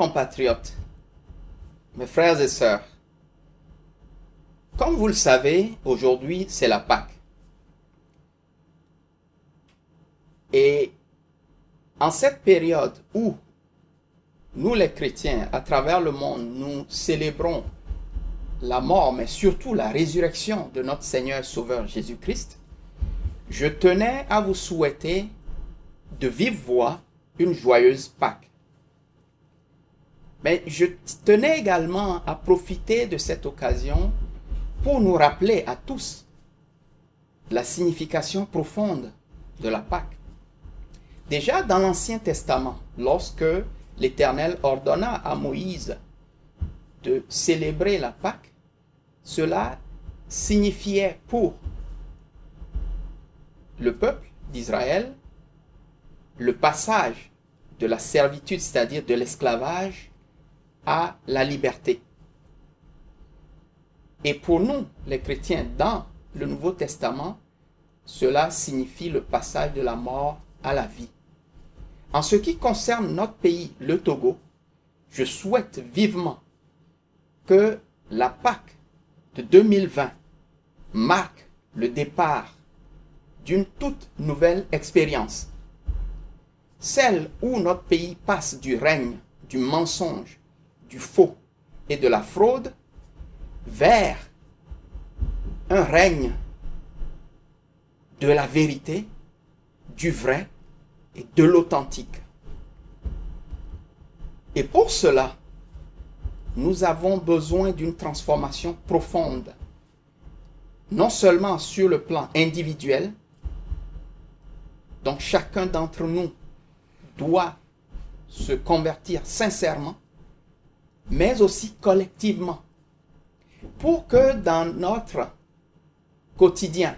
Compatriotes, mes frères et sœurs, comme vous le savez, aujourd'hui c'est la Pâque. Et en cette période où nous les chrétiens, à travers le monde, nous célébrons la mort, mais surtout la résurrection de notre Seigneur Sauveur Jésus-Christ, je tenais à vous souhaiter de vive voix une joyeuse Pâque. Mais je tenais également à profiter de cette occasion pour nous rappeler à tous la signification profonde de la Pâque. Déjà dans l'Ancien Testament, lorsque l'Éternel ordonna à Moïse de célébrer la Pâque, cela signifiait pour le peuple d'Israël le passage de la servitude, c'est-à-dire de l'esclavage, à la liberté. Et pour nous, les chrétiens, dans le Nouveau Testament, cela signifie le passage de la mort à la vie. En ce qui concerne notre pays, le Togo, je souhaite vivement que la Pâque de 2020 marque le départ d'une toute nouvelle expérience. Celle où notre pays passe du règne, du mensonge, du faux et de la fraude vers un règne de la vérité, du vrai et de l'authentique. Et pour cela, nous avons besoin d'une transformation profonde, non seulement sur le plan individuel, donc chacun d'entre nous doit se convertir sincèrement, mais aussi collectivement, pour que dans notre quotidien,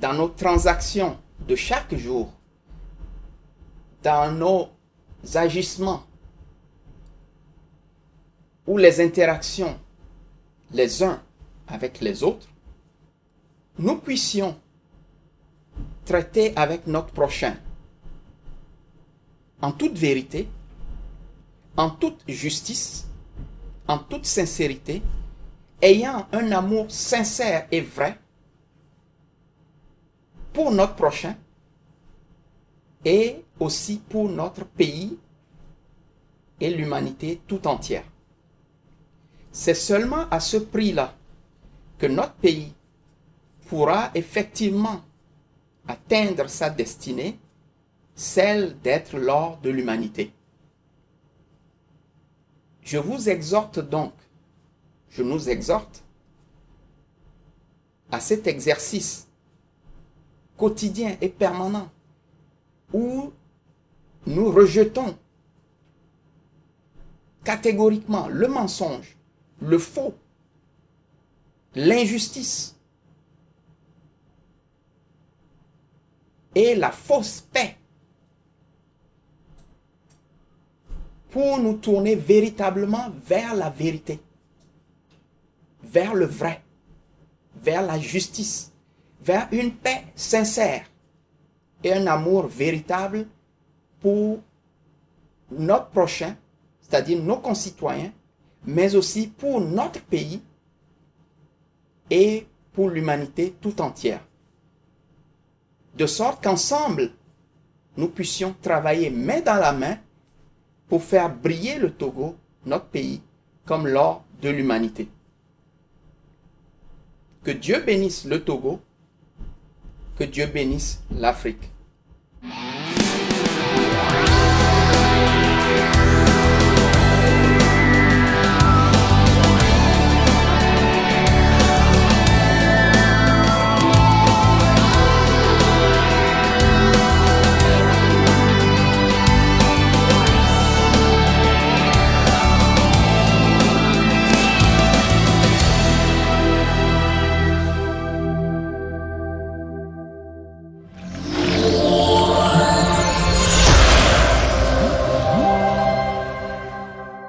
dans nos transactions de chaque jour, dans nos agissements ou les interactions les uns avec les autres, nous puissions traiter avec notre prochain en toute vérité, en toute justice, en toute sincérité, ayant un amour sincère et vrai pour notre prochain et aussi pour notre pays et l'humanité tout entière. C'est seulement à ce prix-là que notre pays pourra effectivement atteindre sa destinée, celle d'être l'or de l'humanité. Je vous exhorte donc, je nous exhorte à cet exercice quotidien et permanent où nous rejetons catégoriquement le mensonge, le faux, l'injustice et la fausse paix pour nous tourner véritablement vers la vérité, vers le vrai, vers la justice, vers une paix sincère et un amour véritable pour notre prochain, c'est-à-dire nos concitoyens, mais aussi pour notre pays et pour l'humanité tout entière. De sorte qu'ensemble, nous puissions travailler main dans la main pour faire briller le Togo, notre pays, comme l'or de l'humanité. Que Dieu bénisse le Togo, que Dieu bénisse l'Afrique.